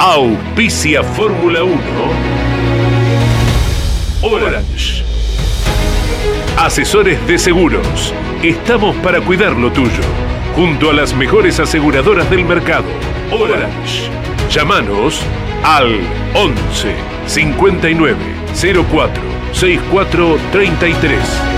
Auspicia Fórmula 1. Orange. Asesores de seguros. Estamos para cuidar lo tuyo. Junto a las mejores aseguradoras del mercado. Orange. Llámanos al 11 59 04 64 33.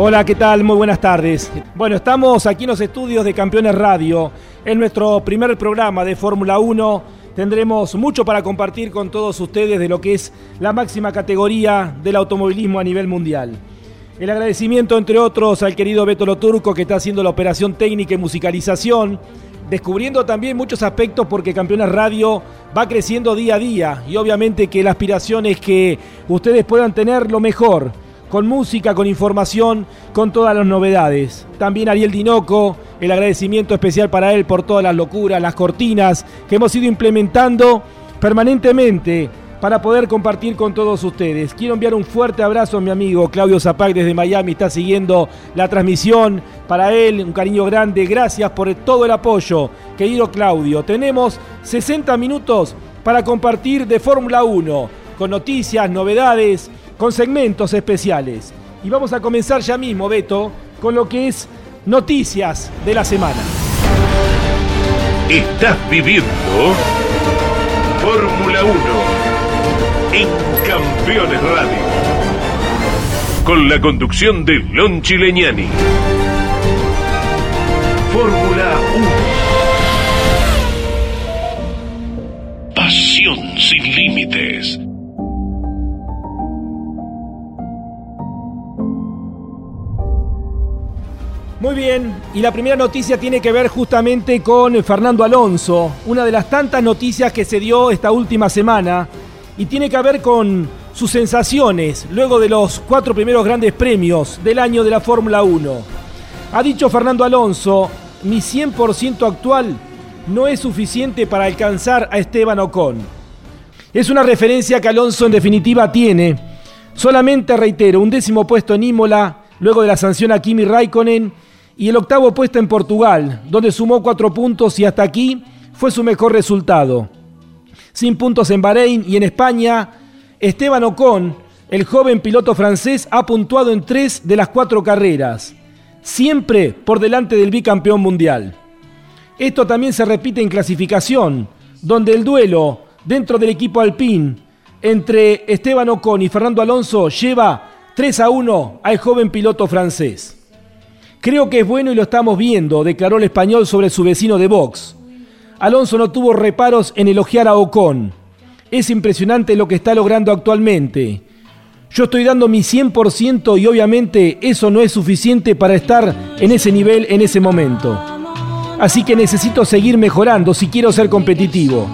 Hola, ¿qué tal? Muy buenas tardes. Bueno, estamos aquí en los estudios de Campeones Radio, en nuestro primer programa de Fórmula 1. Tendremos mucho para compartir con todos ustedes de lo que es la máxima categoría del automovilismo a nivel mundial. El agradecimiento, entre otros, al querido Beto Loturco, que está haciendo la operación técnica y musicalización, descubriendo también muchos aspectos porque Campeones Radio va creciendo día a día y obviamente que la aspiración es que ustedes puedan tener lo mejor con música, con información, con todas las novedades. También Ariel Dinoco, el agradecimiento especial para él por todas las locuras, las cortinas que hemos ido implementando permanentemente para poder compartir con todos ustedes. Quiero enviar un fuerte abrazo a mi amigo Claudio Zapac desde Miami, está siguiendo la transmisión. Para él, un cariño grande, gracias por todo el apoyo, querido Claudio. Tenemos 60 minutos para compartir de Fórmula 1, con noticias, novedades, con segmentos especiales. Y vamos a comenzar ya mismo, Beto, con lo que es noticias de la semana. Estás viviendo Fórmula 1 en Campeones Radio. Con la conducción de Lon Chileñani. Muy bien, y la primera noticia tiene que ver justamente con Fernando Alonso, una de las tantas noticias que se dio esta última semana, y tiene que ver con sus sensaciones luego de los cuatro primeros grandes premios del año de la Fórmula 1. Ha dicho Fernando Alonso, mi 100% actual no es suficiente para alcanzar a Esteban Ocon. Es una referencia que Alonso en definitiva tiene. Solamente reitero, un décimo puesto en Imola, luego de la sanción a Kimi Raikkonen, y el octavo puesto en Portugal, donde sumó cuatro puntos y hasta aquí fue su mejor resultado. Sin puntos en Bahrein y en España, Esteban Ocon, el joven piloto francés, ha puntuado en tres de las cuatro carreras, siempre por delante del bicampeón mundial. Esto también se repite en clasificación, donde el duelo dentro del equipo Alpine entre Esteban Ocon y Fernando Alonso lleva 3 a 1 al joven piloto francés. Creo que es bueno y lo estamos viendo, declaró el español sobre su vecino de Vox. Alonso no tuvo reparos en elogiar a Ocon. Es impresionante lo que está logrando actualmente. Yo estoy dando mi 100% y obviamente eso no es suficiente para estar en ese nivel en ese momento. Así que necesito seguir mejorando si quiero ser competitivo.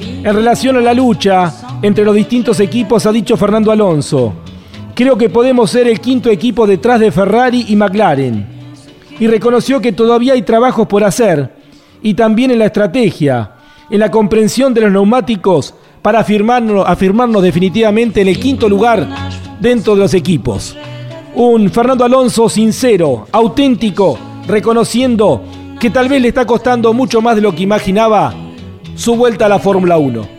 En relación a la lucha entre los distintos equipos ha dicho Fernando Alonso, creo que podemos ser el quinto equipo detrás de Ferrari y McLaren y reconoció que todavía hay trabajos por hacer y también en la estrategia, en la comprensión de los neumáticos para afirmarnos, afirmarnos definitivamente en el quinto lugar dentro de los equipos. Un Fernando Alonso sincero, auténtico, reconociendo que tal vez le está costando mucho más de lo que imaginaba su vuelta a la Fórmula 1.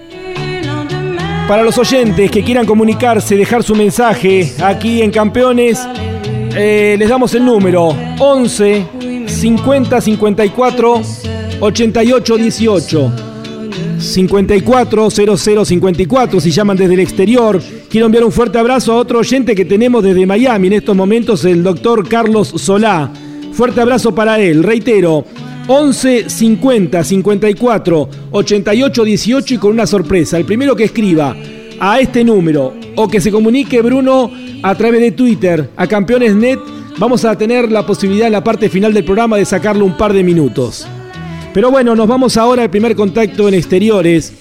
Para los oyentes que quieran comunicarse, dejar su mensaje aquí en Campeones, eh, les damos el número 11 50 54 88 18. 54 00 54 si llaman desde el exterior. Quiero enviar un fuerte abrazo a otro oyente que tenemos desde Miami en estos momentos, el doctor Carlos Solá. Fuerte abrazo para él. Reitero, 11 50 54 88 18 y con una sorpresa. El primero que escriba a este número o que se comunique Bruno a través de Twitter a Campeones.net, vamos a tener la posibilidad en la parte final del programa de sacarlo un par de minutos. Pero bueno, nos vamos ahora al primer contacto en exteriores.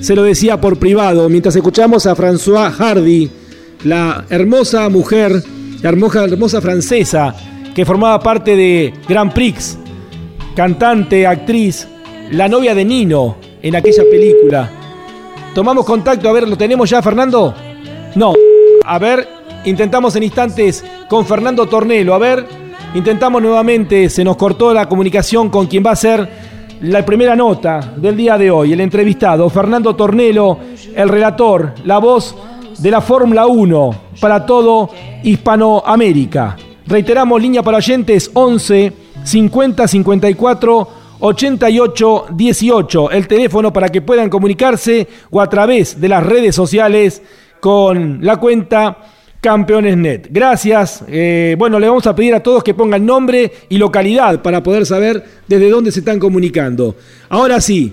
Se lo decía por privado, mientras escuchamos a François Hardy, la hermosa mujer, la hermosa, hermosa francesa que formaba parte de Grand Prix, cantante, actriz, la novia de Nino en aquella película. Tomamos contacto, a ver, ¿lo tenemos ya, Fernando? No. A ver, intentamos en instantes con Fernando Tornelo. A ver, intentamos nuevamente, se nos cortó la comunicación con quien va a ser la primera nota del día de hoy, el entrevistado, Fernando Tornelo, el relator, la voz de la Fórmula 1 para todo Hispanoamérica. Reiteramos, línea para oyentes 11 50 54 8818, el teléfono para que puedan comunicarse o a través de las redes sociales con la cuenta Campeones.net. Gracias. Eh, bueno, le vamos a pedir a todos que pongan nombre y localidad para poder saber desde dónde se están comunicando. Ahora sí,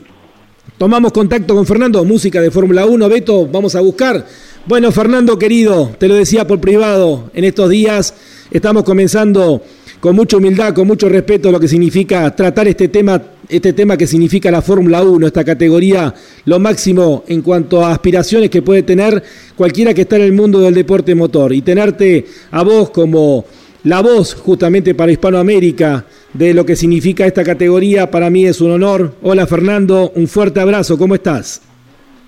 tomamos contacto con Fernando, música de Fórmula 1. Beto, vamos a buscar. Bueno, Fernando querido, te lo decía por privado, en estos días estamos comenzando con mucha humildad, con mucho respeto lo que significa tratar este tema, este tema que significa la Fórmula 1, esta categoría, lo máximo en cuanto a aspiraciones que puede tener cualquiera que está en el mundo del deporte motor. Y tenerte a vos como la voz justamente para Hispanoamérica de lo que significa esta categoría, para mí es un honor. Hola Fernando, un fuerte abrazo, ¿cómo estás?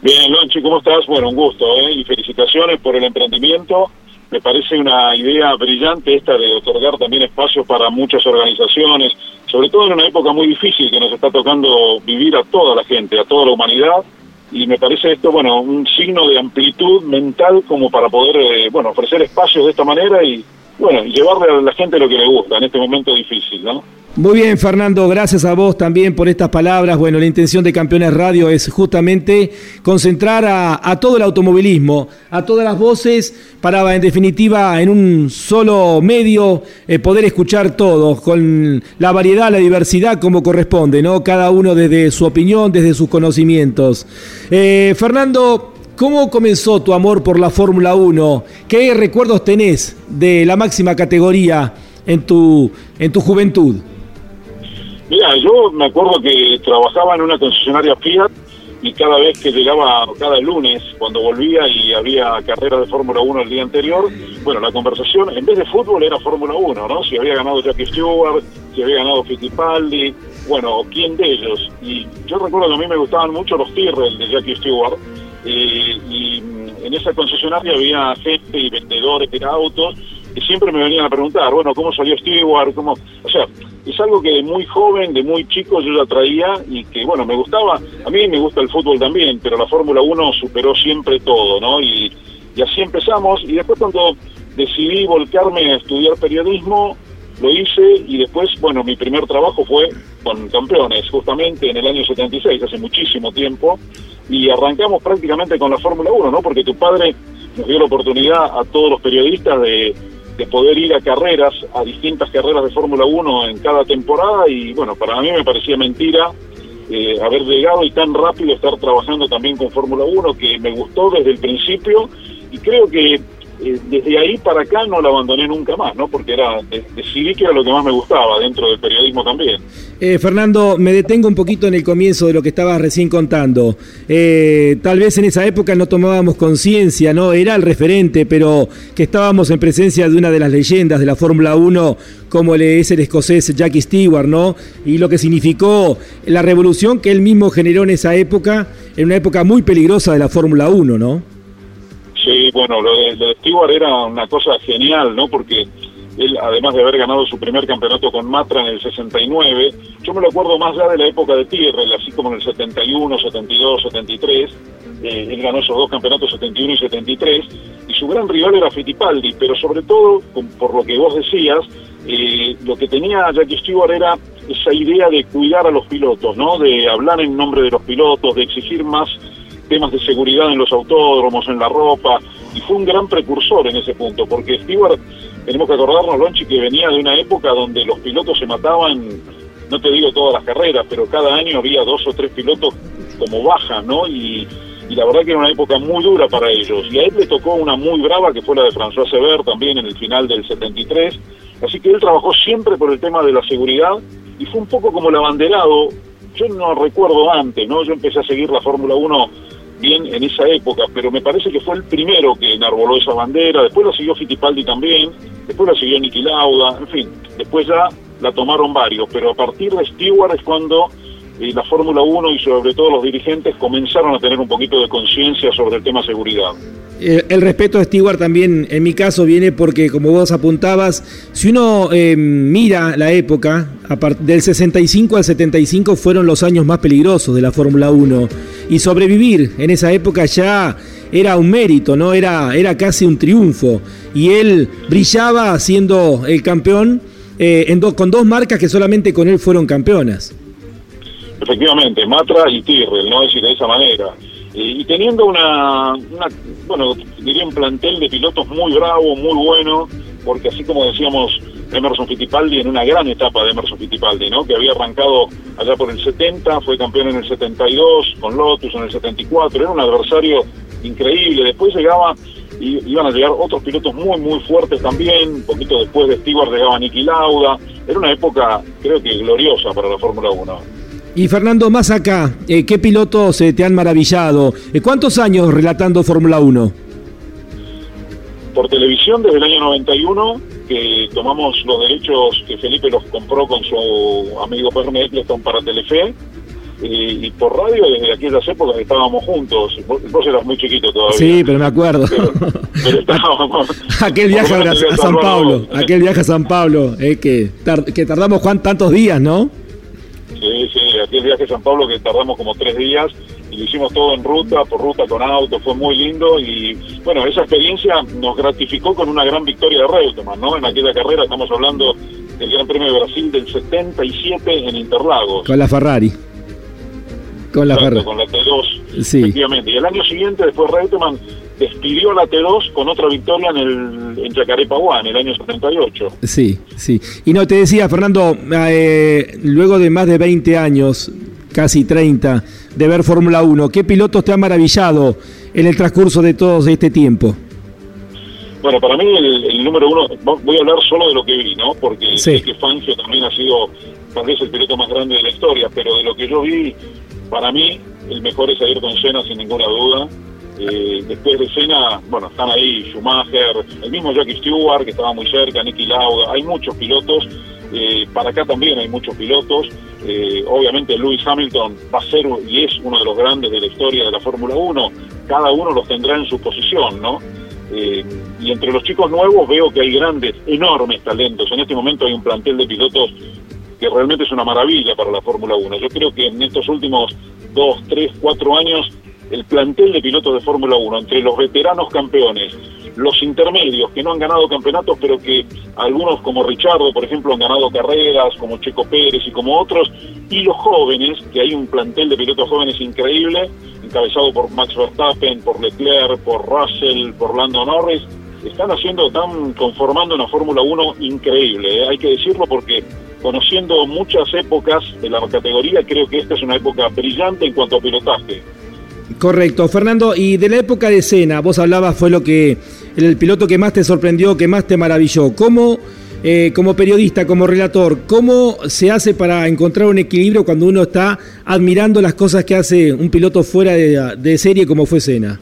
Bien, Lonchi, ¿cómo estás? Bueno, un gusto, ¿eh? y felicitaciones por el emprendimiento me parece una idea brillante esta de otorgar también espacios para muchas organizaciones, sobre todo en una época muy difícil que nos está tocando vivir a toda la gente, a toda la humanidad, y me parece esto, bueno, un signo de amplitud mental como para poder, eh, bueno, ofrecer espacios de esta manera y, bueno, llevarle a la gente lo que le gusta en este momento difícil, ¿no? Muy bien, Fernando, gracias a vos también por estas palabras. Bueno, la intención de Campeones Radio es justamente concentrar a, todo el automovilismo, a todas las voces, para en definitiva en un solo medio eh, poder escuchar todos, con la variedad, la diversidad como corresponde, ¿no? Cada uno desde su opinión, desde sus conocimientos. Eh, Fernando, ¿cómo comenzó tu amor por la Fórmula 1? ¿Qué recuerdos tenés de la máxima categoría en tu, en tu juventud? Mira, yo me acuerdo que trabajaba en una concesionaria Fiat y cada vez que llegaba, cada lunes, cuando volvía y había carreras de Fórmula 1 el día anterior, bueno, la conversación en vez de fútbol era Fórmula 1, ¿no? Si había ganado Jackie Stewart, si había ganado Fittipaldi, bueno, quién de ellos. Y yo recuerdo que a mí me gustaban mucho los Tyrrell de Jackie Stewart eh, y en esa concesionaria había gente y vendedores de autos que siempre me venían a preguntar, bueno, ¿cómo salió Stewart? ¿Cómo? O sea, es algo que de muy joven, de muy chico yo ya traía y que, bueno, me gustaba, a mí me gusta el fútbol también, pero la Fórmula 1 superó siempre todo, ¿no? Y, y así empezamos y después cuando decidí volcarme a estudiar periodismo, lo hice y después, bueno, mi primer trabajo fue con campeones, justamente en el año 76, hace muchísimo tiempo, y arrancamos prácticamente con la Fórmula 1, ¿no? Porque tu padre nos dio la oportunidad a todos los periodistas de de poder ir a carreras, a distintas carreras de Fórmula 1 en cada temporada y bueno, para mí me parecía mentira eh, haber llegado y tan rápido estar trabajando también con Fórmula 1 que me gustó desde el principio y creo que eh, desde ahí para acá no la abandoné nunca más, ¿no? Porque era que era lo que más me gustaba dentro del periodismo también. Eh, Fernando, me detengo un poquito en el comienzo de lo que estabas recién contando. Eh, tal vez en esa época no tomábamos conciencia, ¿no? Era el referente, pero que estábamos en presencia de una de las leyendas de la Fórmula 1, como es el escocés Jackie Stewart, ¿no? Y lo que significó la revolución que él mismo generó en esa época, en una época muy peligrosa de la Fórmula 1, ¿no? Sí, bueno, lo de, Stewart era una cosa genial, ¿no? Porque él, además de haber ganado su primer campeonato con Matra en el 69, yo me lo acuerdo más ya de la época de Tyrrell, así como en el 71, 72, 73. él ganó esos dos campeonatos, 71 y 73, y su gran rival era Fittipaldi, pero sobre todo, por lo que vos decías, eh, lo que tenía Jackie Stewart era esa idea de cuidar a los pilotos, ¿no? De hablar en nombre de los pilotos, de exigir más temas de seguridad en los autódromos, en la ropa, y fue un gran precursor en ese punto, porque Stewart, tenemos que acordarnos, Lonchi, que venía de una época donde los pilotos se mataban, no te digo todas las carreras, pero cada año había dos o tres pilotos como baja, ¿no? Y, la verdad que era una época muy dura para ellos. Y a él le tocó una muy brava, que fue la de François Sever también en el final del 73. Así que él trabajó siempre por el tema de la seguridad y fue un poco como el abanderado. Yo no recuerdo antes, ¿no? Yo empecé a seguir la Fórmula 1 bien en esa época, pero me parece que fue el primero que enarboló esa bandera, después la siguió Fittipaldi también, después la siguió Niki Lauda, en fin, después ya la tomaron varios, pero a partir de Stewart es cuando eh, la Fórmula 1 y sobre todo los dirigentes comenzaron a tener un poquito de conciencia sobre el tema seguridad. Eh, el, respeto a Stewart también, en mi caso, viene porque, como vos apuntabas, si uno eh, mira la época, del 65 al 75 fueron los años más peligrosos de la Fórmula 1. Y sobrevivir en esa época ya era un mérito, ¿no? Era, era casi un triunfo. Y él brillaba siendo el campeón eh, en con dos marcas que solamente con él fueron campeonas. Efectivamente, Matra y Tyrrell, ¿no? Decir, de esa manera. y teniendo una, una, bueno, diría un plantel de pilotos muy bravo, muy bueno, porque así como decíamos Emerson Fittipaldi en una gran etapa de Emerson Fittipaldi, ¿no? Que había arrancado allá por el 70, fue campeón en el 72, con Lotus en el 74, era un adversario increíble. Después llegaba, y iban a llegar otros pilotos muy, muy fuertes también. Un poquito después de Stewart llegaba Nicky Lauda. Era una época, creo que gloriosa para la Fórmula 1. Y Fernando, más acá, eh, ¿qué pilotos eh, te han maravillado? Eh, ¿Cuántos años relatando Fórmula 1? Por televisión desde el año 91, que tomamos los derechos que Felipe los compró con su amigo Perme Eccleston para Telefe y, por radio desde aquellas épocas estábamos juntos. Vos, eras muy chiquito todavía. Sí, pero me acuerdo. aquel viaje a, San Pablo, aquel viaje a San Pablo, eh, que, que tardamos Juan tantos días, ¿no? Sí, sí, aquel viaje a San Pablo que tardamos como tres días y lo hicimos todo en ruta, por ruta con auto, fue muy lindo y bueno, esa experiencia nos gratificó con una gran victoria de Reutemann, ¿no? En aquella carrera estamos hablando del Gran Premio de Brasil del 77 en Interlagos. Con la Ferrari. Con la, con la T2, sí. efectivamente. Y el año siguiente, después Reutemann despidió la T2 con otra victoria en, el, en Jacarepaguá, en el año 78. Sí, sí. Y no, te decía, Fernando, eh, luego de más de 20 años, casi 30, de ver Fórmula 1, ¿qué pilotos te han maravillado en el transcurso de todo este tiempo? Bueno, para mí el, número uno, voy a hablar solo de lo que vi, ¿no? Porque sé que Fangio también ha sido tal vez el piloto más grande de la historia, pero de lo que yo vi, para mí, el mejor es Ayrton Senna, sin ninguna duda. Eh, después de Senna, bueno, están ahí Schumacher, el mismo Jackie Stewart, que estaba muy cerca, Nicky Lauda, hay muchos pilotos. Eh, para acá también hay muchos pilotos. Eh, obviamente Lewis Hamilton va a ser y es uno de los grandes de la historia de la Fórmula 1. Cada uno los tendrá en su posición, ¿no? y entre los chicos nuevos veo que hay grandes, enormes talentos. En este momento hay un plantel de pilotos que realmente es una maravilla para la Fórmula 1. Yo creo que en estos últimos dos, tres, cuatro años, el plantel de pilotos de Fórmula 1, entre los veteranos campeones, los intermedios que no han ganado campeonatos, pero que algunos como Richardo, por ejemplo, han ganado carreras, como Checo Pérez y como otros, y los jóvenes, que hay un plantel de pilotos jóvenes increíble, encabezado por Max Verstappen, por Leclerc, por Russell, por Lando Norris, están haciendo, están conformando una Fórmula 1 increíble, ¿eh? hay que decirlo porque conociendo muchas épocas de la categoría, creo que esta es una época brillante en cuanto a pilotaje. Correcto, Fernando, y de la época de escena, vos hablabas, fue lo que el piloto que más te sorprendió, que más te maravilló. ¿Cómo, eh, como periodista, como relator, cómo se hace para encontrar un equilibrio cuando uno está admirando las cosas que hace un piloto fuera de, serie como fue Sena?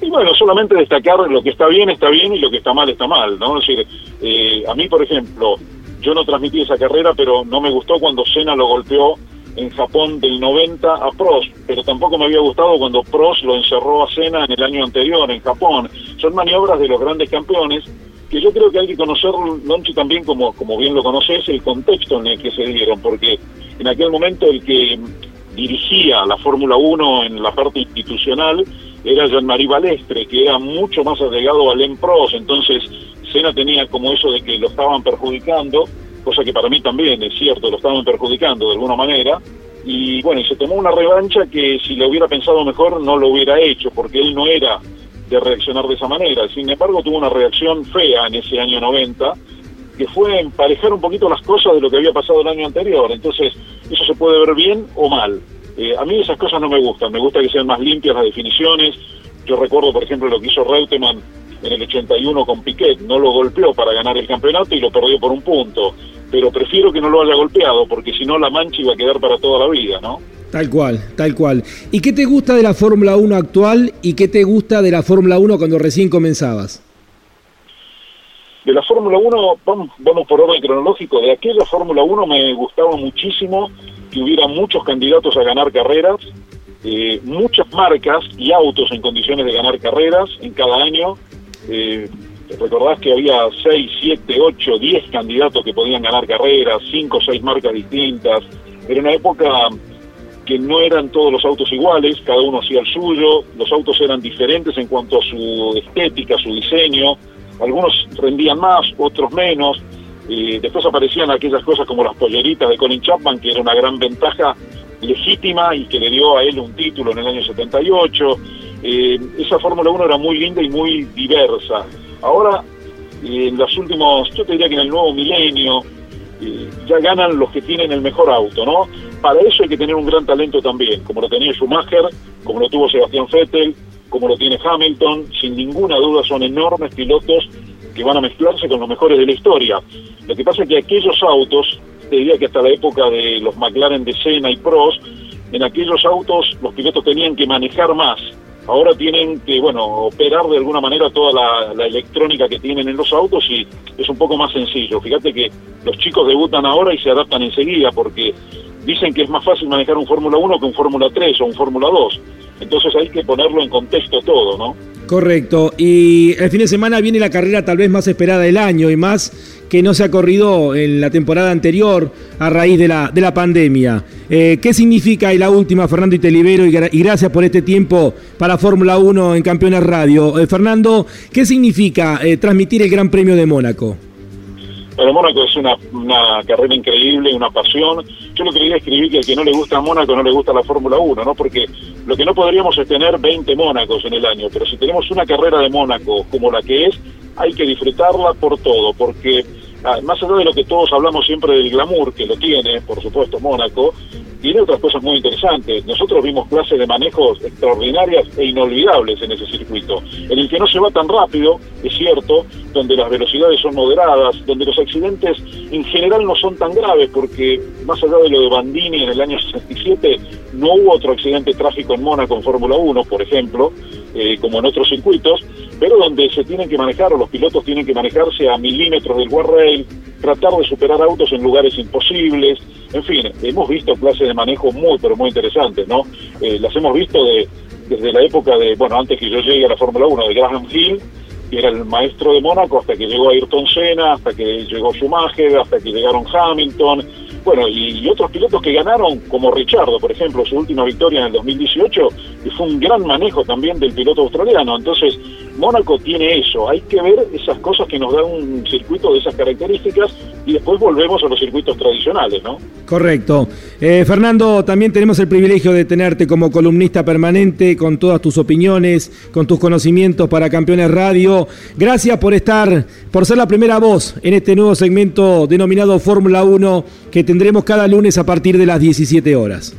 Y bueno, solamente destacar lo que está bien está bien y lo que está mal está mal, ¿no? Decir, eh, a mí, por ejemplo, yo no transmití esa carrera, pero no me gustó cuando Senna lo golpeó en Japón del 90 a Prost, pero tampoco me había gustado cuando Prost lo encerró a Senna en el año anterior en Japón. Son maniobras de los grandes campeones que yo creo que hay que conocer, Lonchi, también como, como bien lo conoces, el contexto en el que se dieron, porque en aquel momento el que dirigía la Fórmula 1 en la parte institucional era Jean-Marie Balestre, que era mucho más allegado al Prost, entonces Sena tenía como eso de que lo estaban perjudicando, cosa que para mí también es cierto, lo estaban perjudicando de alguna manera, y bueno, y se tomó una revancha que si lo hubiera pensado mejor no lo hubiera hecho, porque él no era de reaccionar de esa manera, sin embargo tuvo una reacción fea en ese año 90, que fue emparejar un poquito las cosas de lo que había pasado el año anterior, entonces eso se puede ver bien o mal. Eh, a mí esas cosas no me gustan, me gusta que sean más limpias las definiciones, yo recuerdo por ejemplo lo que hizo Reutemann en el 81 con Piquet, no lo golpeó para ganar el campeonato y lo perdió por un punto. Pero prefiero que no lo haya golpeado, porque si no la mancha iba a quedar para toda la vida, ¿no? Tal cual, tal cual. ¿Y qué te gusta de la Fórmula 1 actual y qué te gusta de la Fórmula 1 cuando recién comenzabas? De la Fórmula 1, vamos, vamos por orden cronológico, de aquella Fórmula 1 me gustaba muchísimo que hubiera muchos candidatos a ganar carreras, eh, muchas marcas y autos en condiciones de ganar carreras en cada año, eh, recordás que había 6, 7, 8, 10 candidatos que podían ganar carreras, 5 o 6 marcas distintas. Era una época que no eran todos los autos iguales, cada uno hacía el suyo, los autos eran diferentes en cuanto a su estética, su diseño, algunos rendían más, otros menos. Eh, después aparecían aquellas cosas como las polleritas de Colin Chapman, que era una gran ventaja legítima y que le dio a él un título en el año 78. Eh, esa Fórmula 1 era muy linda y muy diversa. Ahora, en los últimos, yo te diría que en el nuevo milenio, ya ganan los que tienen el mejor auto, ¿no? Para eso hay que tener un gran talento también, como lo tenía Schumacher, como lo tuvo Sebastián Vettel, como lo tiene Hamilton, sin ninguna duda son enormes pilotos que van a mezclarse con los mejores de la historia. Lo que pasa es que aquellos autos, te diría que hasta la época de los McLaren de Senna y Prost, en aquellos autos los pilotos tenían que manejar más. Ahora tienen que, bueno, operar de alguna manera toda la, la, electrónica que tienen en los autos y es un poco más sencillo. Fíjate que los chicos debutan ahora y se adaptan enseguida porque dicen que es más fácil manejar un Fórmula 1 que un Fórmula 3 o un Fórmula 2. Entonces hay que ponerlo en contexto todo, ¿no? Correcto. Y el fin de semana viene la carrera tal vez más esperada del año y más que no se ha corrido en la temporada anterior a raíz de la, de la pandemia. Eh, ¿Qué significa y la última, Fernando y Telibero, y, gracias por este tiempo para Fórmula 1 en Campeones Radio? Eh, Fernando, ¿qué significa eh, transmitir el Gran Premio de Mónaco? Bueno, Mónaco es una, una carrera increíble, una pasión. Yo lo quería escribir que al que no le gusta Mónaco no le gusta la Fórmula 1, ¿no? Porque lo que no podríamos es tener 20 Mónacos en el año, pero si tenemos una carrera de Mónaco como la que es, hay que disfrutarla por todo, porque ah, más allá de lo que todos hablamos siempre del glamour, que lo tiene, por supuesto, Mónaco, tiene otras cosas muy interesantes. Nosotros vimos clases de manejos extraordinarias e inolvidables en ese circuito, en el que no se va tan rápido, es cierto, donde las velocidades son moderadas, donde los accidentes en general no son tan graves, porque más allá de lo de Bandini en el año 67, no hubo otro accidente tráfico en Mónaco en Fórmula 1, por ejemplo, eh, como en otros circuitos, pero donde se tienen que manejar, o los pilotos tienen que manejarse a milímetros del guardrail, tratar de superar autos en lugares imposibles, en fin, hemos visto clases de manejo muy, pero muy interesantes, ¿no? Eh, las hemos visto de, desde la época de, bueno, antes que yo llegue a la Fórmula 1, de Graham Hill, que era el maestro de Mónaco, hasta que llegó Ayrton Senna, hasta que llegó Schumacher, hasta que llegaron Hamilton, bueno, y, otros pilotos que ganaron, como Richardo, por ejemplo, su última victoria en el 2018, y fue un gran manejo también del piloto australiano. Entonces, Mónaco tiene eso, hay que ver esas cosas que nos da un circuito de esas características y después volvemos a los circuitos tradicionales, ¿no? Correcto. Eh, Fernando, también tenemos el privilegio de tenerte como columnista permanente con todas tus opiniones, con tus conocimientos para Campeones Radio. Gracias por estar, por ser la primera voz en este nuevo segmento denominado Fórmula 1 que tendremos cada lunes a partir de las 17 horas.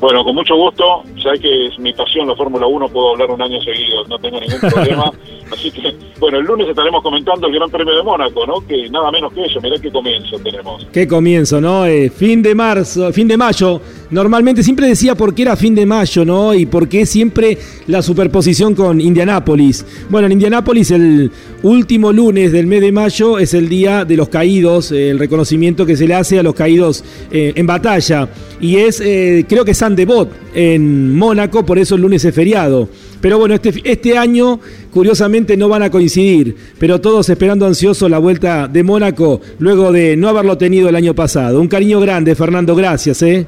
Bueno, con mucho gusto. Sabes que es mi pasión la Fórmula 1, puedo hablar un año seguido, no tengo ningún problema. Así que, bueno, el lunes estaremos comentando el Gran Premio de Mónaco, ¿no? Que nada menos que eso, mirá qué comienzo tenemos. Qué comienzo, ¿no? Eh, fin de marzo, fin de mayo. Normalmente siempre decía por qué era fin de mayo, ¿no? Y por qué siempre la superposición con Indianápolis. Bueno, en Indianápolis el último lunes del mes de mayo es el día de los caídos, eh, el reconocimiento que se le hace a los caídos eh, en batalla. Y es, creo que San Devot en Mónaco, por eso el lunes es feriado. Pero bueno, este, este año curiosamente no van a coincidir, pero todos esperando ansiosos la vuelta de Mónaco luego de no haberlo tenido el año pasado. Un cariño grande, Fernando, gracias. ¿eh?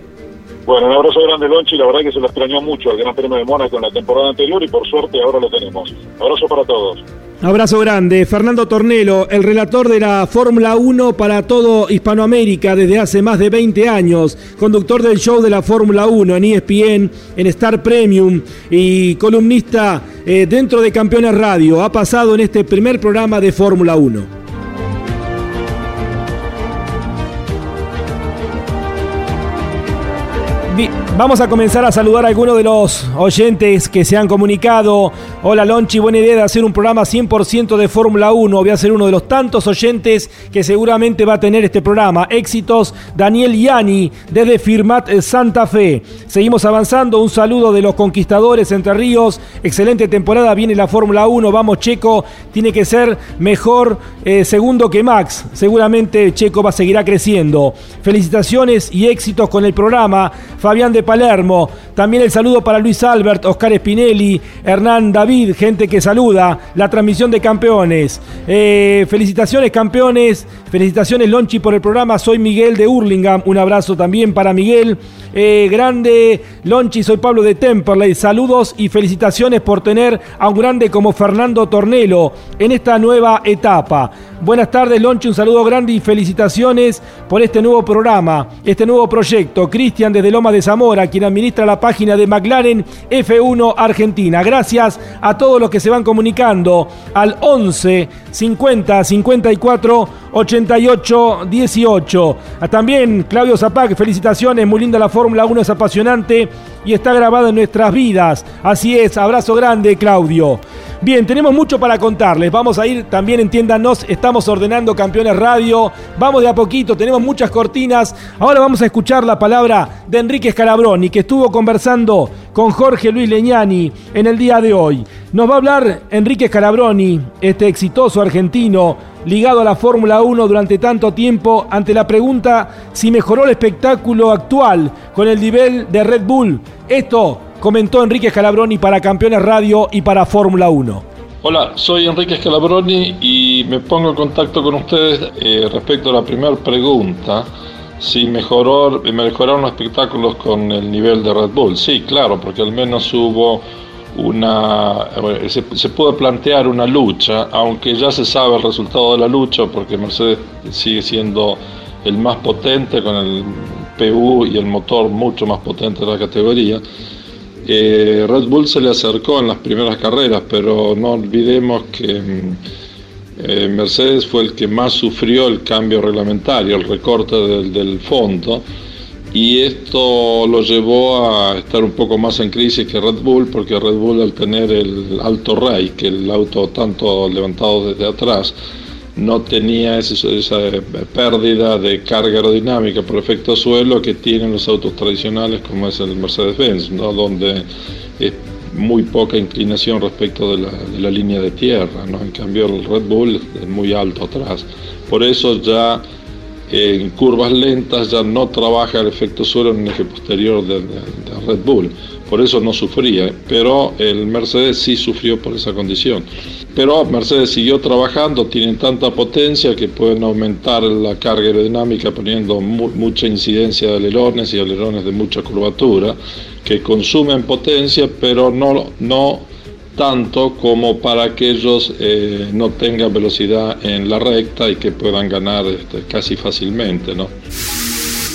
Bueno, un abrazo grande, Lonchi. La verdad que se lo extrañó mucho el Gran Premio de Mónaco en la temporada anterior y por suerte ahora lo tenemos. Abrazo para todos. Abrazo grande. Fernando Tornelo, el relator de la Fórmula 1 para todo Hispanoamérica desde hace más de 20 años, conductor del show de la Fórmula 1 en ESPN, en Star Premium y columnista eh, dentro de Campeones Radio. Ha pasado en este primer programa de Fórmula 1. Vamos a comenzar a saludar a algunos de los oyentes que se han comunicado. Hola Lonchi, buena idea de hacer un programa 100% de Fórmula 1. Voy a ser uno de los tantos oyentes que seguramente va a tener este programa. Éxitos, Daniel Yani, desde Firmat Santa Fe. Seguimos avanzando. Un saludo de los conquistadores Entre Ríos. Excelente temporada, viene la Fórmula 1. Vamos Checo, tiene que ser mejor eh, segundo que Max. Seguramente Checo va a seguir creciendo. Felicitaciones y éxitos con el programa. Fabián de Palermo. También el saludo para Luis Albert, Oscar Spinelli, Hernán David, gente que saluda. La transmisión de campeones. Eh, felicitaciones, campeones. Felicitaciones, Lonchi, por el programa. Soy Miguel de Hurlingham. Un abrazo también para Miguel. Eh, grande Lonchi, soy Pablo de Temperley. Saludos y felicitaciones por tener a un grande como Fernando Tornelo en esta nueva etapa. Buenas tardes, Lonchi, un saludo grande y felicitaciones por este nuevo programa, este nuevo proyecto. Cristian desde Loma de Zamora, quien administra la página de McLaren F1 Argentina. Gracias a todos los que se van comunicando al 11 50 54 88 18. También Claudio Zapac, felicitaciones, muy linda la Fórmula 1, es apasionante y está grabada en nuestras vidas. Así es, abrazo grande, Claudio. Bien, tenemos mucho para contarles. Vamos a ir también, entiéndanos, estamos ordenando Campeones Radio. Vamos de a poquito, tenemos muchas cortinas. Ahora vamos a escuchar la palabra de Enrique Scalabroni, que estuvo conversando con Jorge Luis Leñani en el día de hoy. Nos va a hablar Enrique Scalabroni, este exitoso argentino ligado a la Fórmula 1 durante tanto tiempo, ante la pregunta si mejoró el espectáculo actual con el nivel de Red Bull. Esto comentó Enrique Scalabroni para Campeones Radio y para Fórmula 1. Hola, soy Enrique Scalabroni y me pongo en contacto con ustedes eh, respecto a la primera pregunta, si mejoró, mejoraron los espectáculos con el nivel de Red Bull. Sí, claro, porque al menos hubo una se, se, puede plantear una lucha, aunque ya se sabe el resultado de la lucha, porque Mercedes sigue siendo el más potente con el PU y el motor mucho más potente de la categoría. Eh, Red Bull se le acercó en las primeras carreras, pero no olvidemos que mm, eh, Mercedes fue el que más sufrió el cambio reglamentario, el recorte del, del, fondo, y esto lo llevó a estar un poco más en crisis que Red Bull, porque Red Bull al tener el alto ray, que el auto tanto levantado desde atrás, no tenía esa pérdida de carga aerodinámica por efecto suelo que tienen los autos tradicionales como es el Mercedes-Benz, ¿no? donde es muy poca inclinación respecto de la, línea de tierra, ¿no? en cambio el Red Bull es muy alto atrás. Por eso ya en curvas lentas ya no trabaja el efecto suelo en el eje posterior de, de, de Red Bull, por eso no sufría, pero el Mercedes sí sufrió por esa condición. Pero Mercedes siguió trabajando, tienen tanta potencia que pueden aumentar la carga aerodinámica poniendo mu mucha incidencia de alerones y alerones de mucha curvatura, que consumen potencia, pero no, no tanto como para que ellos eh, no tengan velocidad en la recta y que puedan ganar este, casi fácilmente. ¿no?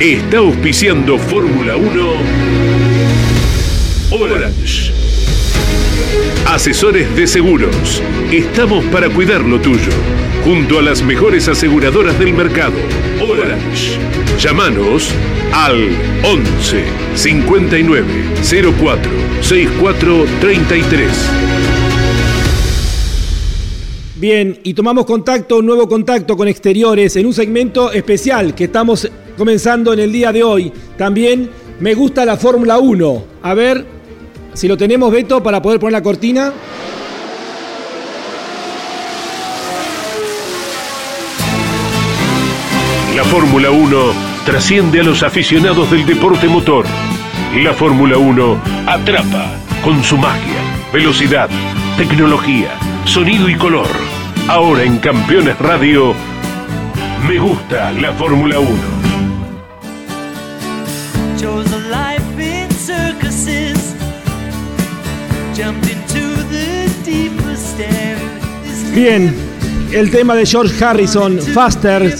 Está auspiciando Fórmula 1 Orange. Asesores de seguros. Estamos para cuidar lo tuyo. Junto a las mejores aseguradoras del mercado. Orange. Llámanos al 11 59 04 64 33. Bien, y tomamos contacto, nuevo contacto con exteriores en un segmento especial que estamos comenzando en el día de hoy. También me gusta la Fórmula 1. A ver si lo tenemos, Beto, para poder poner la cortina. La Fórmula 1 trasciende a los aficionados del deporte motor. La Fórmula 1 atrapa con su magia, velocidad, tecnología, sonido y color. Ahora en Campeones Radio, me gusta la Fórmula 1. Bien, el tema de George Harrison, Faster,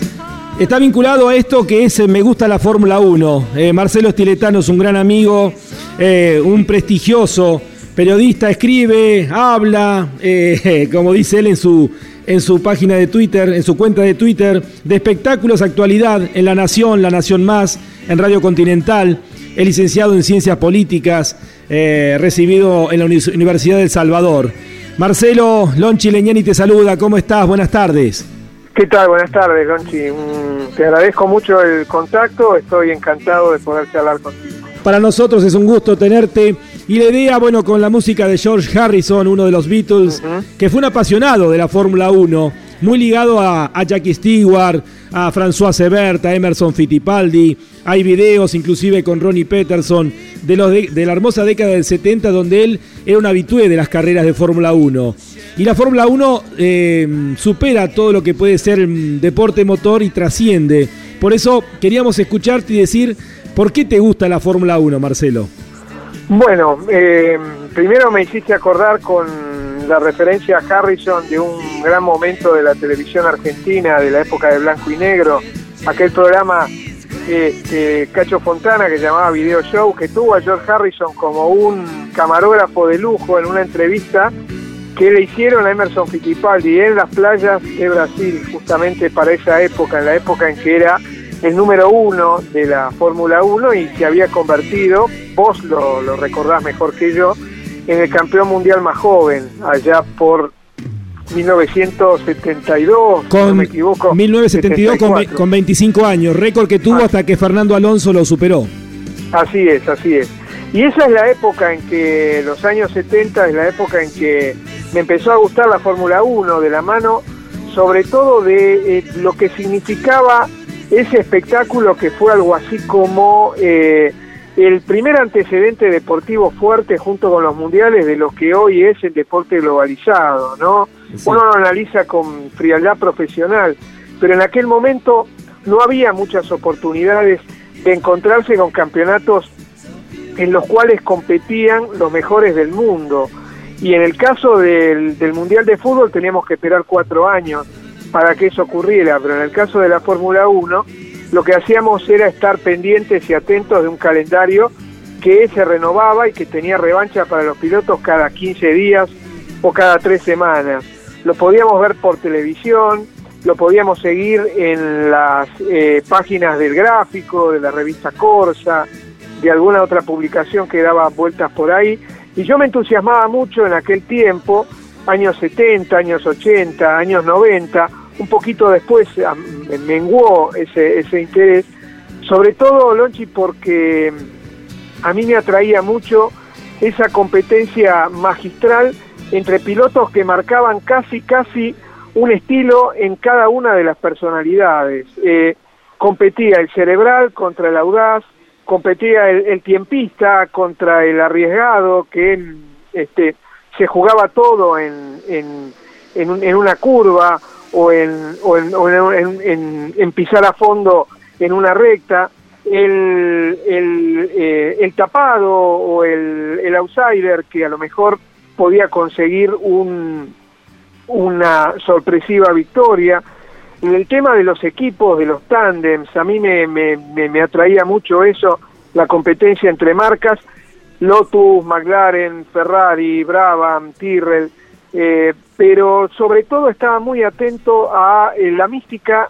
está vinculado a esto que es Me gusta la Fórmula 1. Eh, Marcelo Estiletano es un gran amigo, eh, un prestigioso periodista, escribe, habla, eh, como dice él en su, en su página de Twitter, en su cuenta de Twitter, de espectáculos, actualidad en La Nación, La Nación Más, en Radio Continental. Es licenciado en Ciencias Políticas, recibido en la Universidad del Salvador. Marcelo Lonchi Leñani te saluda, ¿cómo estás? Buenas tardes. ¿Qué tal? Buenas tardes, Lonchi. Mm, te agradezco mucho el contacto, estoy encantado de poder charlar contigo. Para nosotros es un gusto tenerte. Y la idea, bueno, con la música de George Harrison, uno de los Beatles, uh -huh. que fue un apasionado de la Fórmula 1, muy ligado a, Jackie Stewart, a François Sebert, a Emerson Fittipaldi. Hay videos inclusive con Ronnie Peterson de, los de, la hermosa década del 70 donde él era un habitué de las carreras de Fórmula 1. Y la Fórmula 1 eh, supera todo lo que puede ser deporte motor y trasciende. Por eso queríamos escucharte y decir, ¿por qué te gusta la Fórmula 1, Marcelo? Bueno, eh, primero me hiciste acordar con la referencia a Harrison de un gran momento de la televisión argentina de la época de blanco y negro, aquel programa eh, Cacho Fontana que llamaba Video Show, que tuvo a George Harrison como un camarógrafo de lujo en una entrevista que le hicieron a Emerson Fittipaldi en las playas de Brasil, justamente para esa época, en la época en que era el número uno de la Fórmula 1 y se había convertido, vos lo, lo recordás mejor que yo, en el campeón mundial más joven, allá por 1972, con, no me equivoco. 1972 con, con, 25 años, récord que tuvo ah. hasta que Fernando Alonso lo superó. Así es, así es. Y esa es la época en que, los años 70, es la época en que me empezó a gustar la Fórmula 1 de la mano, sobre todo de eh, lo que significaba ese espectáculo que fue algo así como... Eh, el primer antecedente deportivo fuerte junto con los mundiales de lo que hoy es el deporte globalizado, ¿no? Uno lo analiza con frialdad profesional, pero en aquel momento no había muchas oportunidades de encontrarse con campeonatos en los cuales competían los mejores del mundo. Y en el caso del, del Mundial de Fútbol teníamos que esperar cuatro años para que eso ocurriera, pero en el caso de la Fórmula 1 lo que hacíamos era estar pendientes y atentos de un calendario que se renovaba y que tenía revancha para los pilotos cada 15 días o cada tres semanas. Lo podíamos ver por televisión, lo podíamos seguir en las eh, páginas del gráfico, de la revista Corsa, de alguna otra publicación que daba vueltas por ahí. Y yo me entusiasmaba mucho en aquel tiempo, años 70, años 80, años 90, un poquito después menguó ese, interés, sobre todo, Lonchi, porque a mí me atraía mucho esa competencia magistral entre pilotos que marcaban casi, casi un estilo en cada una de las personalidades. Eh, competía el cerebral contra el audaz, competía el, tiempista contra el arriesgado, que este, se jugaba todo en, en, en una curva, o en, o en, en, pisar a fondo en una recta, el, el, eh, el tapado o el, el, outsider que a lo mejor podía conseguir un, una sorpresiva victoria. En el tema de los equipos, de los tándems, a mí me, me, me, atraía mucho eso, la competencia entre marcas, Lotus, McLaren, Ferrari, Brabham, Tyrrell, eh, pero sobre todo estaba muy atento a eh, la mística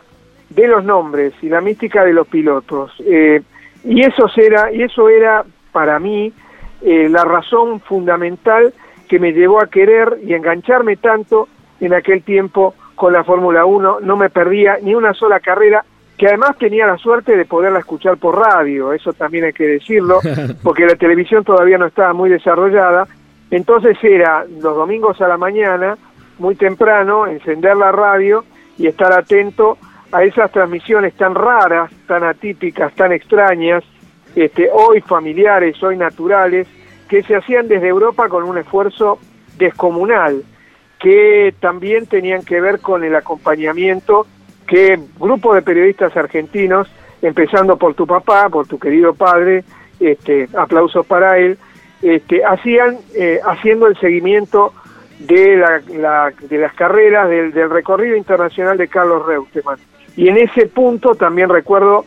de los nombres y la mística de los pilotos. Eh, y, eso era, y eso era para mí eh, la razón fundamental que me llevó a querer y engancharme tanto en aquel tiempo con la Fórmula 1. No me perdía ni una sola carrera, que además tenía la suerte de poderla escuchar por radio, eso también hay que decirlo, porque la televisión todavía no estaba muy desarrollada. Entonces era los domingos a la mañana, muy temprano, encender la radio y estar atento a esas transmisiones tan raras, tan atípicas, tan extrañas, este, hoy familiares, hoy naturales, que se hacían desde Europa con un esfuerzo descomunal, que también tenían que ver con el acompañamiento que grupo de periodistas argentinos, empezando por tu papá, por tu querido padre, este, aplausos para él, este, hacían, eh, haciendo el seguimiento de, la, de las carreras del, recorrido internacional de Carlos Reutemann. Y en ese punto también recuerdo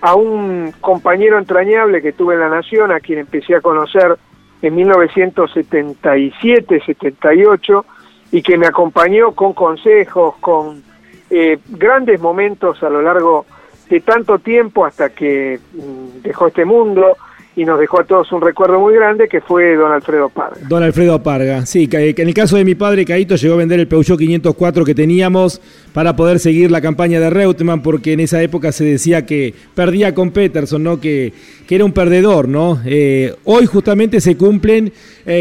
a un compañero entrañable que tuve en La Nación, a quien empecé a conocer en 1977, 78, y que me acompañó con consejos, con eh, grandes momentos a lo largo de tanto tiempo hasta que mm, dejó este mundo, y nos dejó a todos un recuerdo muy grande que fue don Alfredo Parga. Don Alfredo Parga, sí, que en el caso de mi padre, Caito llegó a vender el Peugeot 504 que teníamos para poder seguir la campaña de Reutemann, porque en esa época se decía que perdía con Peterson, ¿no? que, que era un perdedor. ¿no? Eh, hoy justamente se cumplen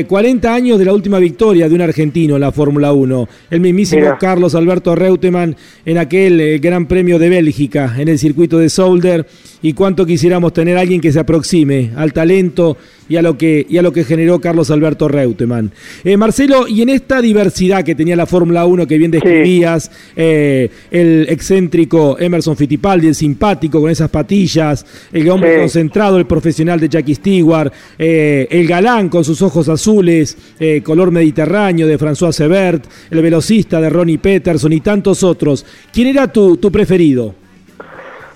40 años de la última victoria de un argentino en la Fórmula 1, el mismísimo Carlos Alberto Reutemann en aquel Gran Premio de Bélgica, en el circuito de Solder, y cuánto quisiéramos tener a alguien que se aproxime al talento y a lo que, y a lo que generó Carlos Alberto Reutemann. Marcelo, y en esta diversidad que tenía la Fórmula 1 que bien describías, el excéntrico Emerson Fittipaldi, el simpático con esas patillas, el hombre concentrado, el profesional de Jackie Stewart, eh, el galán con sus ojos azules, eh, color mediterráneo de François Sebert, el velocista de Ronnie Peterson y tantos otros. ¿Quién era tu, tu preferido?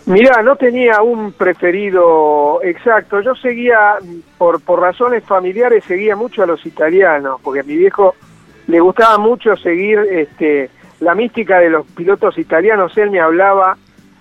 Mirá, no tenía un preferido exacto. Yo seguía, por, por razones familiares, seguía mucho a los italianos, porque a mi viejo le gustaba mucho seguir este, la mística de los pilotos italianos. Él me hablaba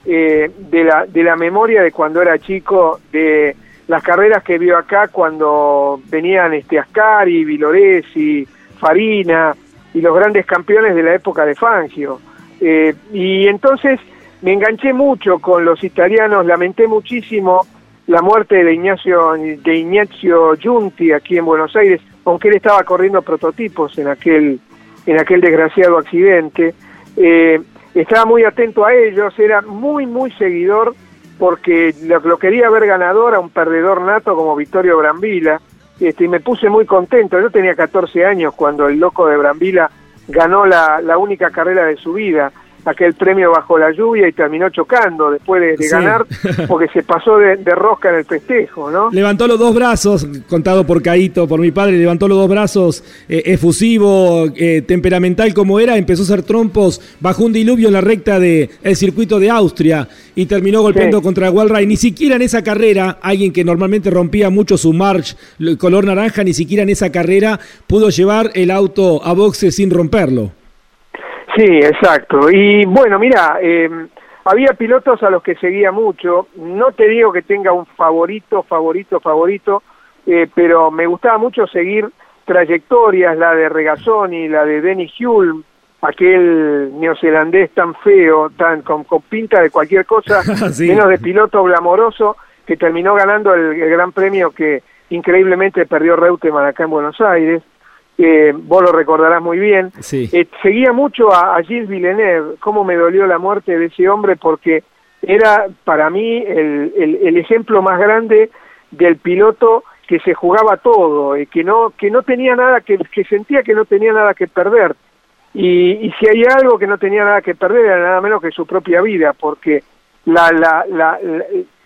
eh, de, la, de la memoria de cuando era chico, de las carreras que vio acá cuando venían este Ascari, Viloresi, Farina y los grandes campeones de la época de Fangio. Eh, y entonces me enganché mucho con los italianos, lamenté muchísimo la muerte de Ignacio, de Ignacio Giunti aquí en Buenos Aires, aunque él estaba corriendo prototipos en aquel, en aquel desgraciado accidente. Eh, estaba muy atento a ellos, era muy, muy seguidor porque lo, quería ver ganador a un perdedor nato como Vittorio Brambila, este, y me puse muy contento. Yo tenía 14 años cuando el loco de Brambila ganó la, la única carrera de su vida aquel premio bajo la lluvia y terminó chocando después de, ganar porque se pasó de, rosca en el festejo, ¿no? Levantó los dos brazos, contado por Caito, por mi padre, levantó los dos brazos, eh, efusivo, eh, temperamental como era, empezó a hacer trompos bajo un diluvio en la recta del el circuito de Austria y terminó golpeando contra Walray. Ni siquiera en esa carrera, alguien que normalmente rompía mucho su march color naranja, ni siquiera en esa carrera pudo llevar el auto a boxe sin romperlo. Sí, exacto. Y bueno, mira, eh, había pilotos a los que seguía mucho. No te digo que tenga un favorito, favorito, favorito, eh, pero me gustaba mucho seguir trayectorias, la de Regazzoni, la de Denny Hulme, aquel neozelandés tan feo, tan con, pinta de cualquier cosa, menos de piloto glamoroso, que terminó ganando el, el gran premio que increíblemente perdió Reutemann acá en Buenos Aires eh, vos lo recordarás muy bien, eh, seguía mucho a, Gilles Villeneuve, cómo me dolió la muerte de ese hombre porque era para mí el, el, ejemplo más grande del piloto que se jugaba todo, y que no, que no tenía nada, que, que sentía que no tenía nada que perder. Y, y si hay algo que no tenía nada que perder era nada menos que su propia vida, porque la, la, la, la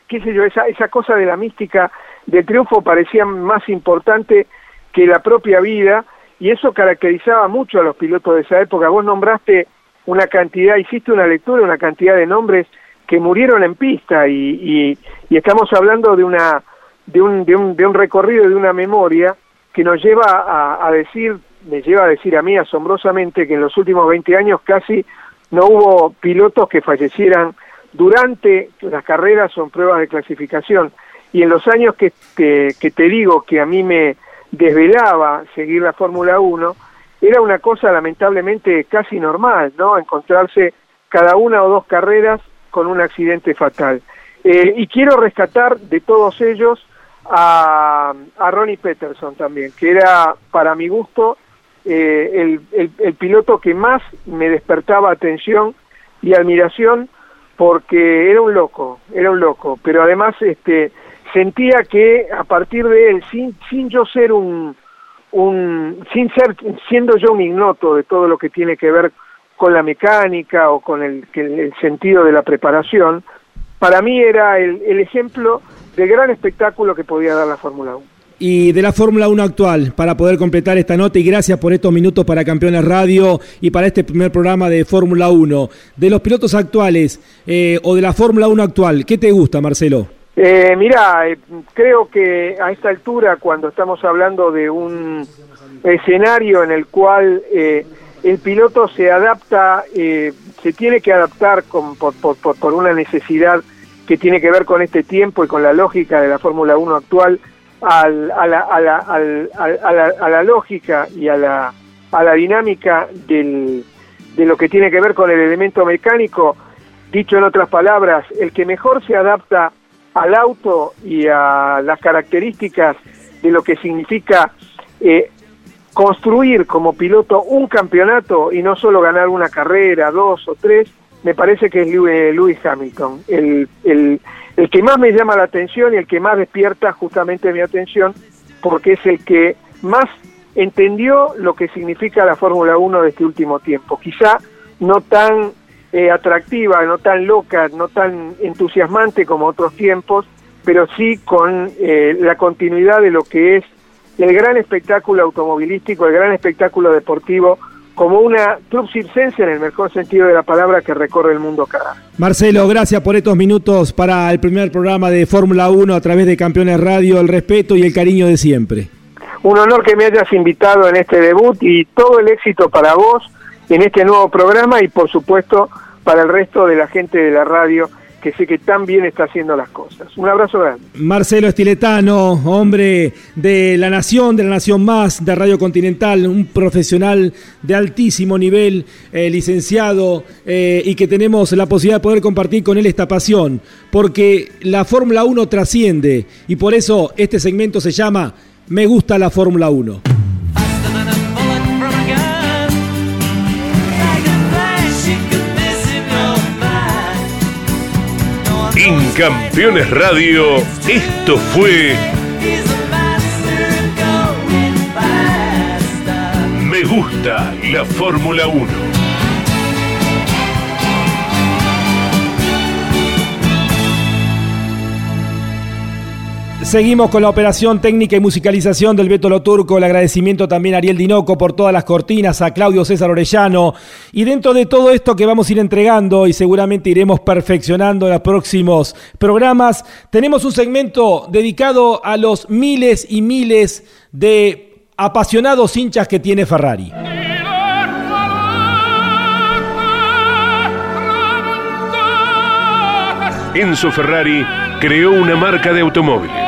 qué sé yo, esa, esa cosa de la mística del triunfo parecía más importante que la propia vida, y eso caracterizaba mucho a los pilotos de esa época. Vos nombraste una cantidad, hiciste una lectura, una cantidad de nombres que murieron en pista y, y, estamos hablando de una de un, de un, de un recorrido de una memoria que nos lleva a, decir, me lleva a decir a mí asombrosamente que en los últimos 20 años casi no hubo pilotos que fallecieran durante las carreras o pruebas de clasificación. Y en los años que, que te digo que a mí me, desvelaba seguir la Fórmula 1, era una cosa lamentablemente casi normal, ¿no? Encontrarse cada una o dos carreras con un accidente fatal. Eh, y quiero rescatar de todos ellos a, a, Ronnie Peterson también, que era para mi gusto eh, el, el, el, piloto que más me despertaba atención y admiración porque era un loco, era un loco, pero además este sentía que a partir de él, sin, sin yo ser un, un, sin ser, siendo yo un ignoto de todo lo que tiene que ver con la mecánica o con el, el sentido de la preparación, para mí era el, el ejemplo de gran espectáculo que podía dar la Fórmula 1 y de la Fórmula 1 actual para poder completar esta nota y gracias por estos minutos para Campeones Radio y para este primer programa de Fórmula 1. De los pilotos actuales eh, o de la Fórmula 1 actual, ¿qué te gusta, Marcelo? Eh, mira, eh, creo que a esta altura, cuando estamos hablando de un escenario en el cual eh, el piloto se adapta, eh, se tiene que adaptar con, por, por, por, una necesidad que tiene que ver con este tiempo y con la lógica de la Fórmula 1 actual, al, a, la, a, la, al, a, la, a, la, lógica y a la, a la dinámica del, de lo que tiene que ver con el elemento mecánico, dicho en otras palabras, el que mejor se adapta al auto y a las características de lo que significa eh, construir como piloto un campeonato y no solo ganar una carrera, dos o tres, me parece que es Lewis Hamilton, el, el, el que más me llama la atención y el que más despierta justamente mi atención, porque es el que más entendió lo que significa la Fórmula 1 de este último tiempo. Quizá no tan eh, atractiva, no tan loca, no tan entusiasmante como otros tiempos, pero sí con eh, la continuidad de lo que es el gran espectáculo automovilístico, el gran espectáculo deportivo como una club circense en el mejor sentido de la palabra que recorre el mundo cada Marcelo, gracias por estos minutos para el primer programa de Fórmula 1 a través de Campeones Radio, el respeto y el cariño de siempre. Un honor que me hayas invitado en este debut y todo el éxito para vos en este nuevo programa y por supuesto para el resto de la gente de la radio que sé que tan bien está haciendo las cosas. Un abrazo grande. Marcelo Estiletano, hombre de la Nación, de la Nación Más, de Radio Continental, un profesional de altísimo nivel, eh, licenciado, eh, y que tenemos la posibilidad de poder compartir con él esta pasión, porque la Fórmula 1 trasciende, y por eso este segmento se llama Me gusta la Fórmula 1. En Campeones Radio, esto fue Me gusta la Fórmula 1. Seguimos con la operación técnica y musicalización del Beto Lo Turco. El agradecimiento también a Ariel Dinoco por todas las cortinas, a Claudio César Orellano. Y dentro de todo esto que vamos a ir entregando y seguramente iremos perfeccionando en los próximos programas, tenemos un segmento dedicado a los miles y miles de apasionados hinchas que tiene Ferrari. Enzo Ferrari creó una marca de automóviles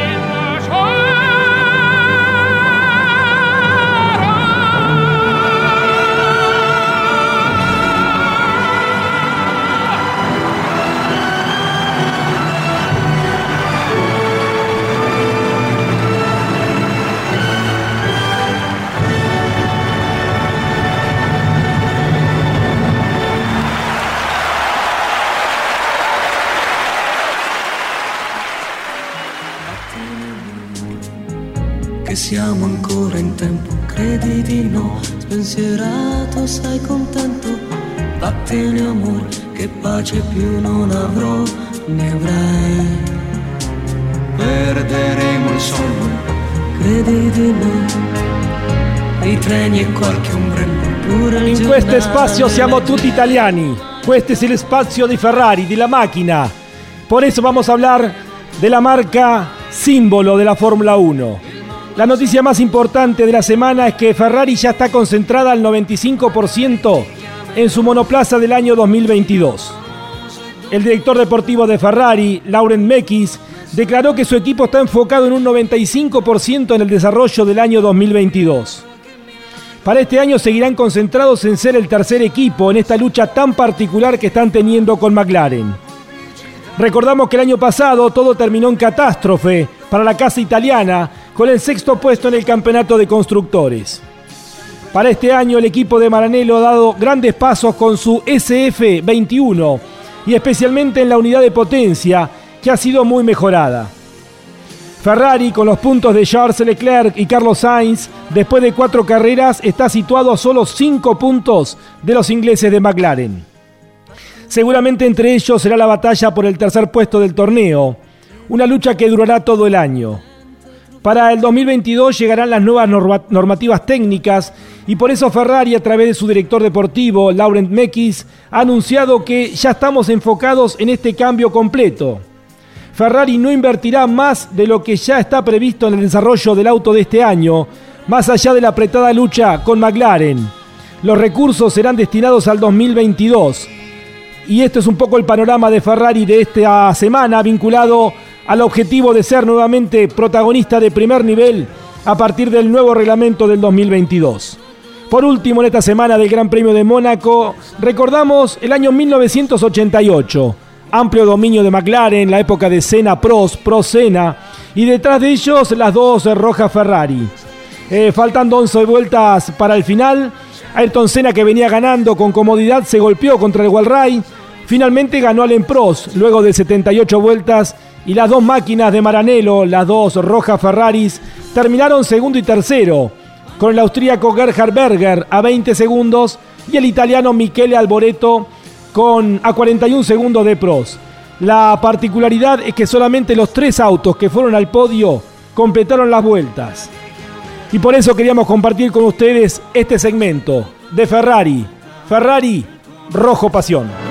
Siamo ancora in tempo, credi di no, spensierato, sei contento, vattene amore, che pace più non avrò, ne avrai. Perderemo il sonno, credi di no, i treni e qualche ombrello, pure In questo spazio siamo tutti italiani, questo es el espacio di Ferrari, di la macchina. Por eso vamos a hablar de la marca símbolo de la Fórmula 1. La noticia más importante de la semana es que Ferrari ya está concentrada al 95% en su monoplaza del año 2022. El director deportivo de Ferrari, Laurent Mekis, declaró que su equipo está enfocado en un 95% en el desarrollo del año 2022. Para este año seguirán concentrados en ser el tercer equipo en esta lucha tan particular que están teniendo con McLaren. Recordamos que el año pasado todo terminó en catástrofe para la casa italiana con el sexto puesto en el campeonato de constructores. Para este año el equipo de Maranello ha dado grandes pasos con su SF21 y especialmente en la unidad de potencia que ha sido muy mejorada. Ferrari con los puntos de Charles Leclerc y Carlos Sainz después de cuatro carreras está situado a solo cinco puntos de los ingleses de McLaren. Seguramente entre ellos será la batalla por el tercer puesto del torneo, una lucha que durará todo el año. Para el 2022 llegarán las nuevas normativas técnicas y por eso Ferrari, a través de su director deportivo, Laurent Mekis, ha anunciado que ya estamos enfocados en este cambio completo. Ferrari no invertirá más de lo que ya está previsto en el desarrollo del auto de este año, más allá de la apretada lucha con McLaren. Los recursos serán destinados al 2022. Y esto es un poco el panorama de Ferrari de esta semana vinculado al objetivo de ser nuevamente protagonista de primer nivel a partir del nuevo reglamento del 2022. Por último, en esta semana del Gran Premio de Mónaco, recordamos el año 1988. Amplio dominio de McLaren, la época de Senna Pros, Pro Senna, y detrás de ellos las dos rojas Ferrari. Eh, faltando 11 vueltas para el final, Ayrton Senna que venía ganando con comodidad se golpeó contra el Walray. Finalmente ganó al Pros luego de 78 vueltas y las dos máquinas de Maranello, las dos rojas Ferraris, terminaron segundo y tercero, con el austríaco Gerhard Berger a 20 segundos y el italiano Michele Alboreto con a 41 segundos de pros. La particularidad es que solamente los tres autos que fueron al podio completaron las vueltas. Y por eso queríamos compartir con ustedes este segmento de Ferrari. Ferrari, rojo pasión.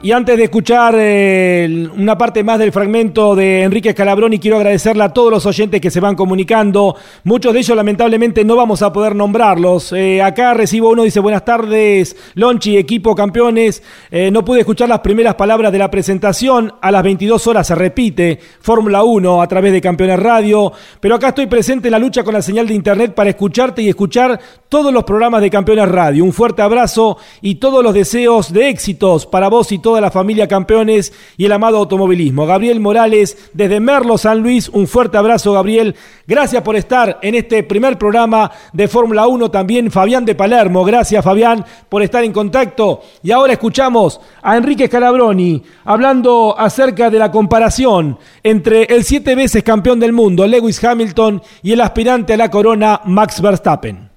Y antes de escuchar eh, una parte más del fragmento de Enrique Scalabroni, quiero agradecerle a todos los oyentes que se van comunicando. Muchos de ellos lamentablemente no vamos a poder nombrarlos. Eh, acá recibo uno, dice buenas tardes, Lonchi, equipo campeones. Eh, no pude escuchar las primeras palabras de la presentación. A las 22 horas se repite Fórmula 1 a través de Campeones Radio. Pero acá estoy presente en la lucha con la señal de internet para escucharte y escuchar todos los programas de Campeones Radio. Un fuerte abrazo y todos los deseos de éxitos para vos y toda la familia Campeones y el amado automovilismo. Gabriel Morales, desde Merlo, San Luis, un fuerte abrazo, Gabriel. Gracias por estar en este primer programa de Fórmula 1. También Fabián de Palermo. Gracias, Fabián, por estar en contacto. Y ahora escuchamos a Enrique Scalabroni hablando acerca de la comparación entre el siete veces campeón del mundo, Lewis Hamilton, y el aspirante a la corona, Max Verstappen.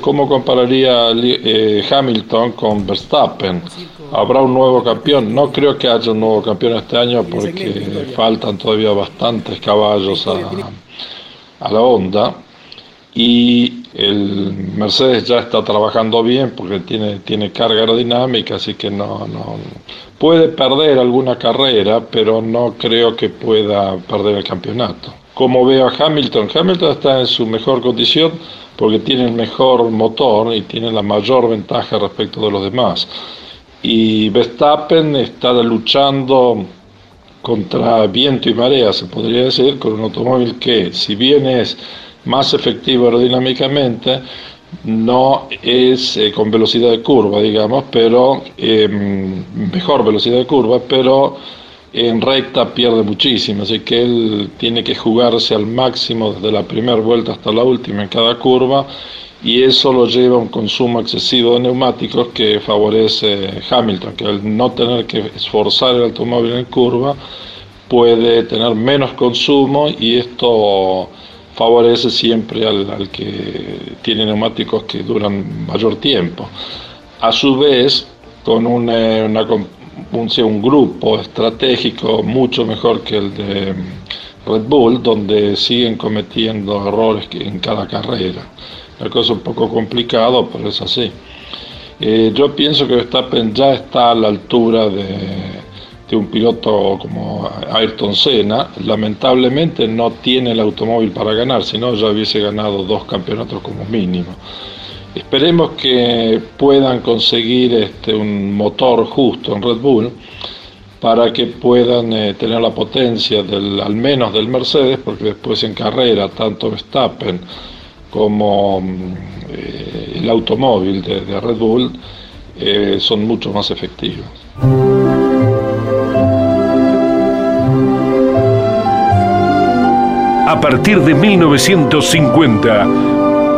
¿Cómo compararía eh, Hamilton con Verstappen? ¿Habrá un nuevo campeón? No creo que haya un nuevo campeón este año porque faltan todavía bastantes caballos a, la onda. Y el Mercedes ya está trabajando bien porque tiene, tiene carga aerodinámica, así que no, no puede perder alguna carrera, pero no creo que pueda perder el campeonato. Como veo a Hamilton, Hamilton está en su mejor condición porque tiene el mejor motor y tiene la mayor ventaja respecto de los demás. Y Verstappen está luchando contra viento y marea, se podría decir, con un automóvil que, si bien es más efectivo aerodinámicamente, no es eh, con velocidad de curva, digamos, pero em, mejor velocidad de curva, pero en recta pierde muchísimo, así que él tiene que jugarse al máximo desde la primera vuelta hasta la última en cada curva y eso lo lleva a un consumo excesivo de neumáticos que favorece Hamilton, que al no tener que esforzar el automóvil en curva puede tener menos consumo y esto favorece siempre al, que tiene neumáticos que duran mayor tiempo. A su vez, con una, una un, un grupo estratégico mucho mejor que el de Red Bull, donde siguen cometiendo errores en cada carrera. La cosa un poco complicado, pero es así. Eh, yo pienso que Verstappen ya está a la altura de, de, un piloto como Ayrton Senna. Lamentablemente no tiene el automóvil para ganar, si no ya hubiese ganado dos campeonatos como mínimo. Esperemos que puedan conseguir este, un motor justo en Red Bull para que puedan eh, tener la potencia del, al menos del Mercedes, porque después en carrera tanto Verstappen como mm, eh, el automóvil de, Red Bull eh, son mucho más efectivos. A partir de 1950,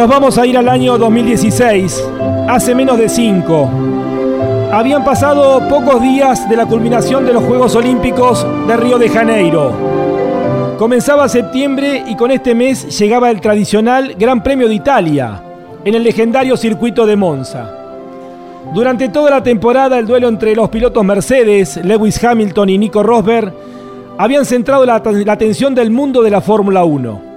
Nos vamos a ir al año 2016, hace menos de cinco. Habían pasado pocos días de la culminación de los Juegos Olímpicos de Río de Janeiro. Comenzaba septiembre y con este mes llegaba el tradicional Gran Premio de Italia, en el legendario circuito de Monza. Durante toda la temporada el duelo entre los pilotos Mercedes, Lewis Hamilton y Nico Rosberg habían centrado la, atención del mundo de la Fórmula 1.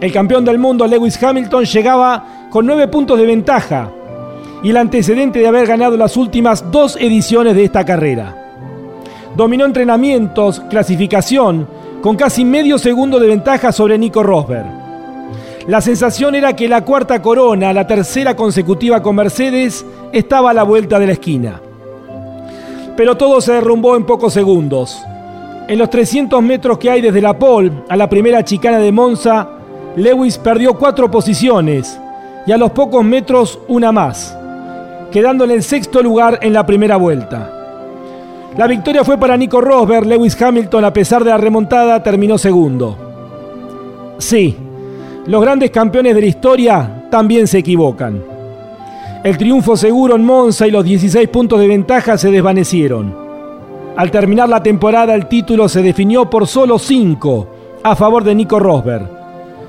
El campeón del mundo, Lewis Hamilton, llegaba con nueve puntos de ventaja y el antecedente de haber ganado las últimas dos ediciones de esta carrera. Dominó entrenamientos, clasificación, con casi medio segundo de ventaja sobre Nico Rosberg. La sensación era que la cuarta corona, la tercera consecutiva con Mercedes, estaba a la vuelta de la esquina. Pero todo se derrumbó en pocos segundos. En los 300 metros que hay desde la pole a la primera chicana de Monza, Lewis perdió cuatro posiciones y a los pocos metros una más, quedando en sexto lugar en la primera vuelta. La victoria fue para Nico Rosberg, Lewis Hamilton a pesar de la remontada terminó segundo. Sí, los grandes campeones de la historia también se equivocan. El triunfo seguro en Monza y los 16 puntos de ventaja se desvanecieron. Al terminar la temporada el título se definió por solo 5 a favor de Nico Rosberg,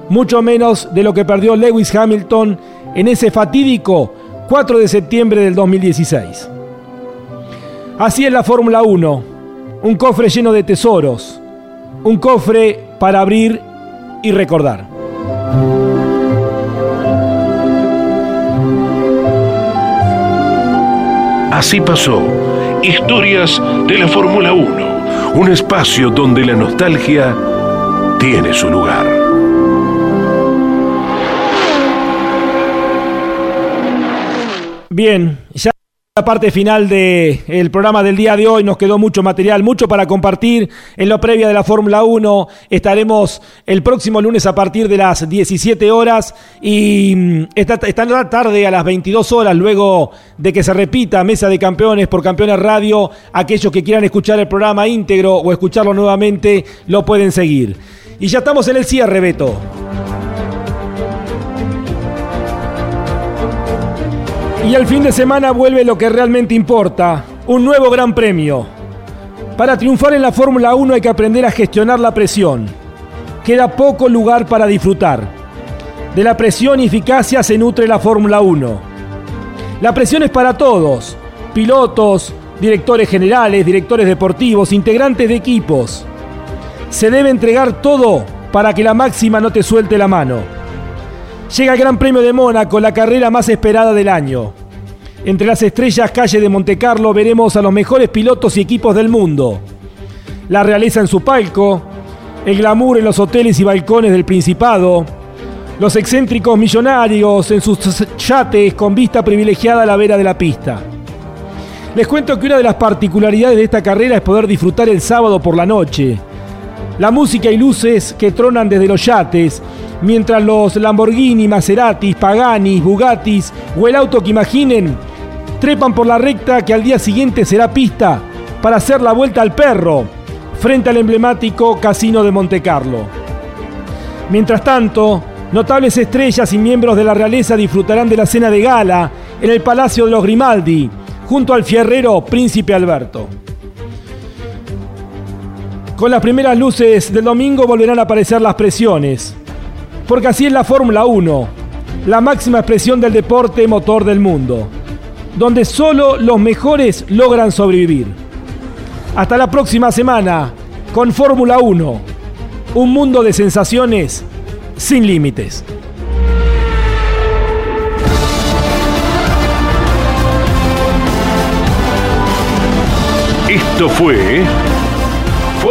mucho menos de lo que perdió Lewis Hamilton en ese fatídico 4 de septiembre del 2016. Así es la Fórmula 1, un cofre lleno de tesoros, un cofre para abrir y recordar. Así pasó. Historias de la Fórmula 1. Un espacio donde la nostalgia tiene su lugar. Bien, ya la parte final del programa del día de hoy nos quedó mucho material, mucho para compartir en lo previa de la Fórmula 1. Estaremos el próximo lunes a partir de las 17 horas y mm, esta, esta tarde a las 22 horas, luego de que se repita Mesa de Campeones por Campeones Radio, aquellos que quieran escuchar el programa íntegro o escucharlo nuevamente lo pueden seguir. Y ya estamos en el cierre, Beto. Y el fin de semana vuelve lo que realmente importa, un nuevo gran premio. Para triunfar en la Fórmula 1 hay que aprender a gestionar la presión. Queda poco lugar para disfrutar. De la presión y eficacia se nutre la Fórmula 1. La presión es para todos, pilotos, directores generales, directores deportivos, integrantes de equipos. Se debe entregar todo para que la máxima no te suelte la mano. Llega el Gran Premio de Mónaco, la carrera más esperada del año. Entre las estrellas calle de Montecarlo veremos a los mejores pilotos y equipos del mundo. La realeza en su palco, el glamour en los hoteles y balcones del Principado, los excéntricos millonarios en sus yates con vista privilegiada a la vera de la pista. Les cuento que una de las particularidades de esta carrera es poder disfrutar el sábado por la noche. La música y luces que tronan desde los yates mientras los Lamborghini, Maseratis, Paganis, Bugattis o el auto que imaginen trepan por la recta que al día siguiente será pista para hacer la vuelta al perro frente al emblemático Casino de Montecarlo. Mientras tanto, notables estrellas y miembros de la realeza disfrutarán de la cena de gala en el Palacio de los Grimaldi, junto al fierrero Príncipe Alberto. Con las primeras luces del domingo volverán a aparecer las presiones porque así es la Fórmula 1, la máxima expresión del deporte motor del mundo, donde solo los mejores logran sobrevivir. Hasta la próxima semana con Fórmula 1, un mundo de sensaciones sin límites. Esto fue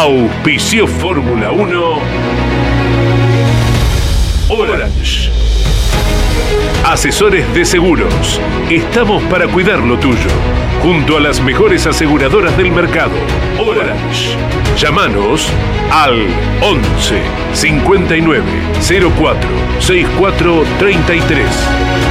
Auspicio Fórmula 1. Orange. Asesores de seguros. Estamos para cuidar lo tuyo. Junto a las mejores aseguradoras del mercado. Orange. Llámanos al 11 59 04 64 33.